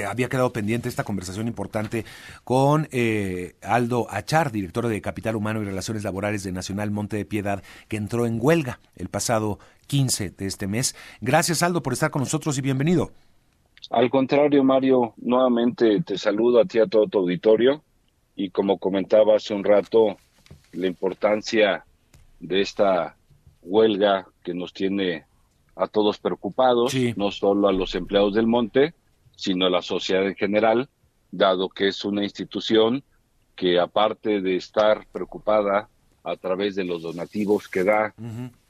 que había quedado pendiente esta conversación importante con eh, Aldo Achar, director de Capital Humano y Relaciones Laborales de Nacional Monte de Piedad, que entró en huelga el pasado 15 de este mes. Gracias, Aldo, por estar con nosotros y bienvenido. Al contrario, Mario, nuevamente te saludo a ti, a todo tu auditorio, y como comentaba hace un rato, la importancia de esta huelga que nos tiene a todos preocupados, no solo a los empleados del monte, sino la sociedad en general, dado que es una institución que aparte de estar preocupada a través de los donativos que da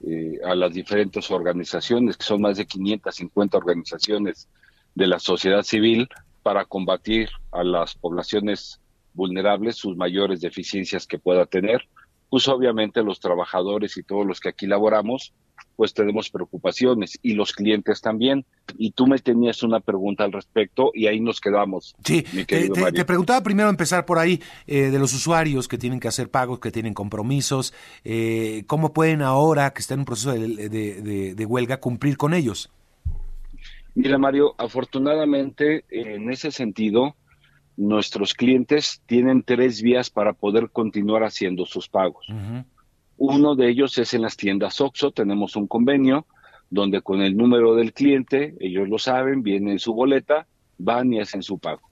eh, a las diferentes organizaciones, que son más de 550 organizaciones de la sociedad civil, para combatir a las poblaciones vulnerables sus mayores deficiencias que pueda tener, pues obviamente los trabajadores y todos los que aquí laboramos, pues tenemos preocupaciones y los clientes también. Y tú me tenías una pregunta al respecto y ahí nos quedamos. Sí, te, preguntaba primero empezar por ahí eh, de los usuarios que tienen que hacer pagos, que tienen compromisos, eh, ¿cómo pueden ahora que están en un proceso de, huelga cumplir con ellos? Mira, Mario, afortunadamente en ese sentido, nuestros clientes tienen tres vías para poder continuar haciendo sus pagos. Uno de ellos es en las tiendas OXO, tenemos un convenio donde con el número del cliente, ellos lo saben, viene en su boleta, van y hacen su pago.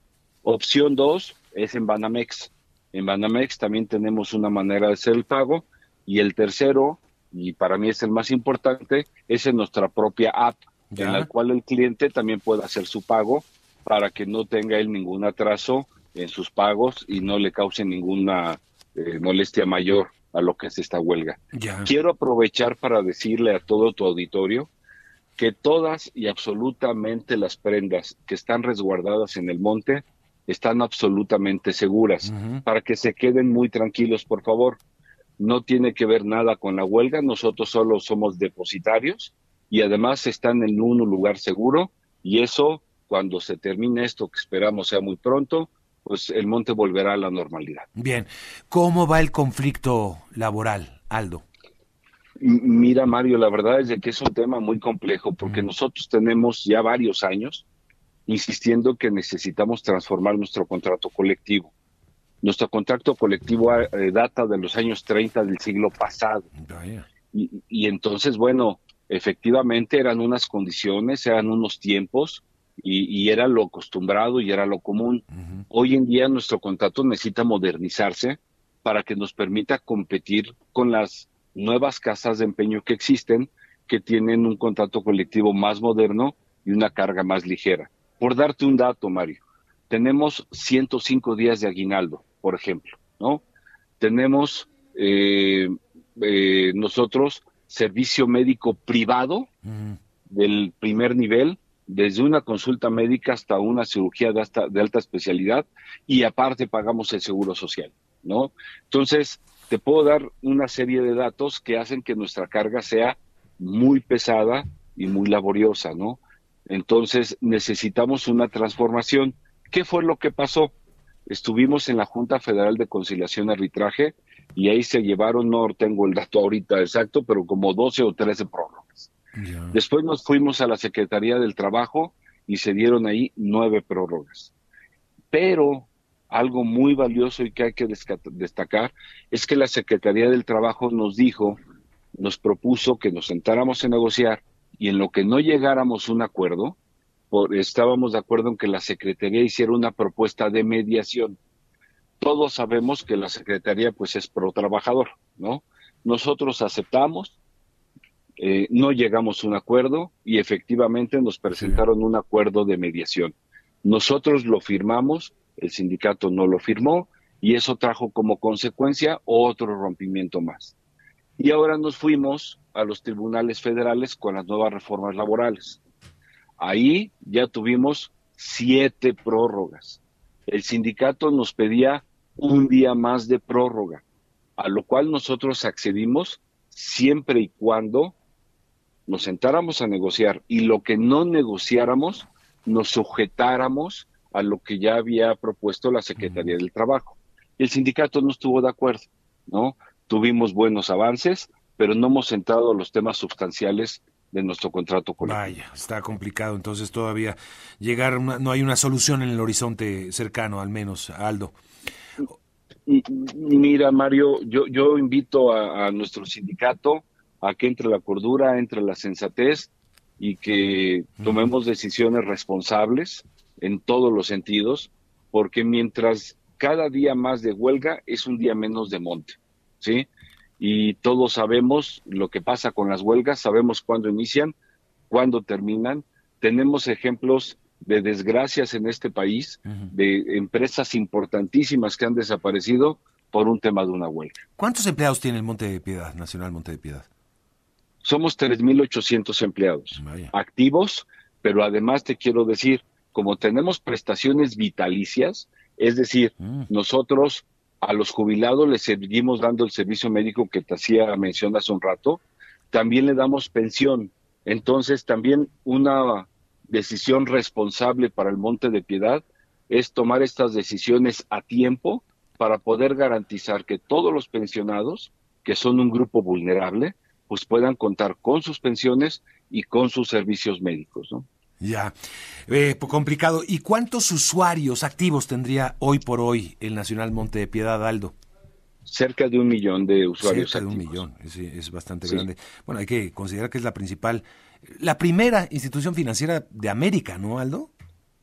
Opción dos es en Banamex. En Banamex también tenemos una manera de hacer el pago. Y el tercero, y para mí es el más importante, es en nuestra propia app, en la cual el cliente también puede hacer su pago para que no tenga él ningún atraso en sus pagos y no le cause ninguna eh, molestia mayor a lo que es esta huelga. Quiero aprovechar para decirle a todo tu auditorio que todas y absolutamente las prendas que están resguardadas en el monte están absolutamente seguras, para que se queden muy tranquilos, por favor. No tiene que ver nada con la huelga, nosotros solo somos depositarios y además están en un lugar seguro. Y eso cuando se termine esto, que esperamos sea muy pronto, pues el monte volverá a la normalidad. Bien, ¿cómo va el conflicto laboral, Aldo? Mira, Mario, la verdad es de que es un tema muy complejo porque nosotros tenemos ya varios años insistiendo que necesitamos transformar nuestro contrato colectivo. Nuestro contrato colectivo eh, data de los años 30 del siglo pasado. Y, y, entonces, bueno, efectivamente eran unas condiciones, eran unos tiempos y, era lo acostumbrado y era lo común. Hoy en día nuestro contrato necesita modernizarse para que nos permita competir con las nuevas casas de empeño que existen, que tienen un contrato colectivo más moderno y una carga más ligera. Por darte un dato, Mario, tenemos 105 días de aguinaldo, por ejemplo, ¿no? Tenemos eh, eh, nosotros servicio médico privado del primer nivel, desde una consulta médica hasta una cirugía de, de alta especialidad y aparte pagamos el seguro social, ¿no? Entonces, te puedo dar una serie de datos que hacen que nuestra carga sea muy pesada y muy laboriosa, ¿no? Entonces, necesitamos una transformación. ¿Qué fue lo que pasó? Estuvimos en la Junta Federal de Conciliación y Arbitraje y ahí se llevaron, no tengo el dato ahorita exacto, pero como 12 o 13 prórrogas. Después nos fuimos a la Secretaría del Trabajo y se dieron ahí nueve prórrogas. Pero algo muy valioso y que hay que destacar es que la Secretaría del Trabajo nos dijo, nos propuso que nos sentáramos a negociar y en lo que no llegáramos a un acuerdo, estábamos de acuerdo en que la Secretaría hiciera una propuesta de mediación. Todos sabemos que la Secretaría pues es pro trabajador, ¿no? Nosotros aceptamos, eh, no llegamos a un acuerdo y efectivamente nos presentaron un acuerdo de mediación. Nosotros lo firmamos, el sindicato no lo firmó y eso trajo como consecuencia otro rompimiento más. Y ahora nos fuimos a los tribunales federales con las nuevas reformas laborales. Ahí ya tuvimos siete prórrogas. El sindicato nos pedía un día más de prórroga, a lo cual nosotros accedimos siempre y cuando nos sentáramos a negociar y lo que no negociáramos, nos sujetáramos a lo que ya había propuesto la Secretaría del Trabajo. El sindicato no estuvo de acuerdo, ¿no? Tuvimos buenos avances, pero no hemos entrado a los temas sustanciales de nuestro contrato colectivo. Vaya, está complicado entonces todavía llegar, no hay una solución en el horizonte cercano, al menos, Aldo. Mira, Mario, yo, yo invito a, nuestro sindicato a que entre la cordura, entre la sensatez y que tomemos decisiones responsables en todos los sentidos, porque mientras cada día más de huelga es un día menos de monte, ¿sí? Y todos sabemos lo que pasa con las huelgas, sabemos cuándo inician, cuándo terminan. Tenemos ejemplos de desgracias en este país, de empresas importantísimas que han desaparecido por un tema de una huelga. ¿Cuántos empleados tiene el Monte de Piedad, Nacional Monte de Piedad? Somos 3.800 empleados activos, pero además te quiero decir, como tenemos prestaciones vitalicias, es decir, mm. nosotros a los jubilados les seguimos dando el servicio médico que te hacía mención hace un rato, también le damos pensión. Entonces, también una decisión responsable para el Monte de Piedad es tomar estas decisiones a tiempo para poder garantizar que todos los pensionados, que son un grupo vulnerable, pues puedan contar con sus pensiones y con sus servicios médicos, ¿no? Ya, eh, complicado. ¿Y cuántos usuarios activos tendría hoy por hoy el Nacional Monte de Piedad, Aldo? Cerca de un millón de usuarios. Cerca de un millón, es, bastante grande. Bueno, hay que considerar que es la principal, la primera institución financiera de América, ¿no, Aldo?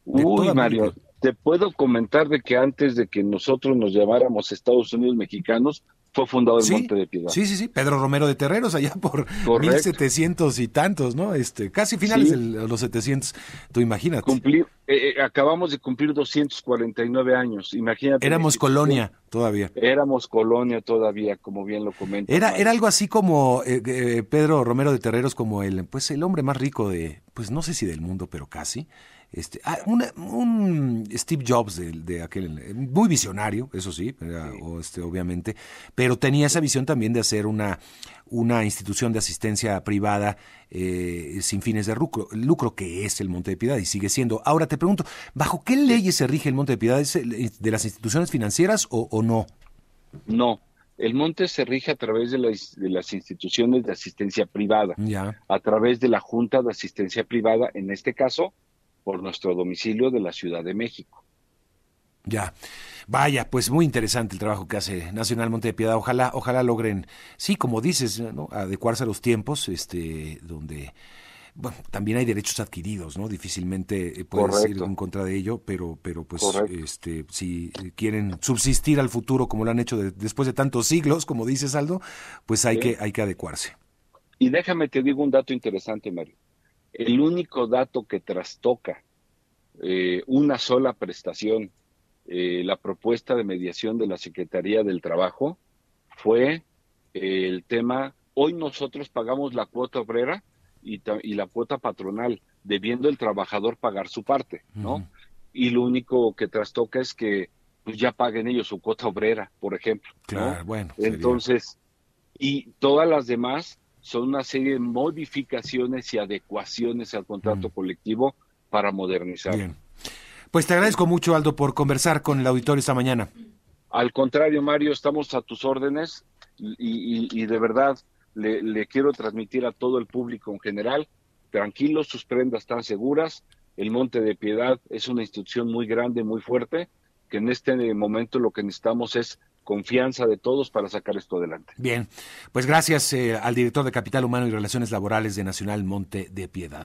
Uy, Mario, te puedo comentar de que antes de que nosotros nos llamáramos Estados Unidos mexicanos, fue fundado el Monte de Piedad. Sí, sí, sí, Pedro Romero de Terreros, allá por mil 1700 y tantos, ¿no? Este, casi finales de los 700, tú imagínate. Cumplir, eh, eh, acabamos de cumplir 249 años, imagínate. Éramos colonia todavía. Éramos colonia todavía, como bien lo comenta. Era, era algo así como eh, Pedro Romero de Terreros, como el, pues el hombre más rico de, pues no sé si del mundo, pero casi. Este, ah, un Steve Jobs de, aquel, muy visionario, eso sí, este, obviamente, pero tenía esa visión también de hacer una, una institución de asistencia privada eh, sin fines de lucro, lucro, que es el Monte de Piedad y sigue siendo. Ahora te pregunto, ¿bajo qué leyes se rige el Monte de Piedad? ¿Es de las instituciones financieras o, no? No, el monte se rige a través de, de las instituciones de asistencia privada, a través de la Junta de Asistencia Privada, en este caso, por nuestro domicilio de la Ciudad de México. Ya. Vaya, pues muy interesante el trabajo que hace Nacional Monte de Piedad. Ojalá, ojalá logren, sí, como dices, ¿no? adecuarse a los tiempos, este, donde bueno, también hay derechos adquiridos, ¿no? Difícilmente eh, puedes ir en contra de ello, pero, pero pues, este, si quieren subsistir al futuro como lo han hecho después de tantos siglos, como dices Aldo, pues hay que, hay que adecuarse. Y déjame te digo un dato interesante, Mario. El único dato que trastoca eh, una sola prestación, eh, la propuesta de mediación de la Secretaría del Trabajo, fue eh, el tema, hoy nosotros pagamos la cuota obrera y, la cuota patronal, debiendo el trabajador pagar su parte, ¿no? Y lo único que trastoca es que pues ya paguen ellos su cuota obrera, por ejemplo. Claro, bueno. Entonces, y todas las demás son una serie de modificaciones y adecuaciones al contrato mm. colectivo para modernizar. Bien. Pues te agradezco mucho, Aldo, por conversar con el auditorio esta mañana. Al contrario, Mario, estamos a tus órdenes y, de verdad le, le, quiero transmitir a todo el público en general, tranquilos, sus prendas están seguras, el Monte de Piedad es una institución muy grande, muy fuerte, que en este momento lo que necesitamos es confianza de todos para sacar esto adelante. Bien, pues gracias eh, al director de Capital Humano y Relaciones Laborales de Nacional Monte de Piedad.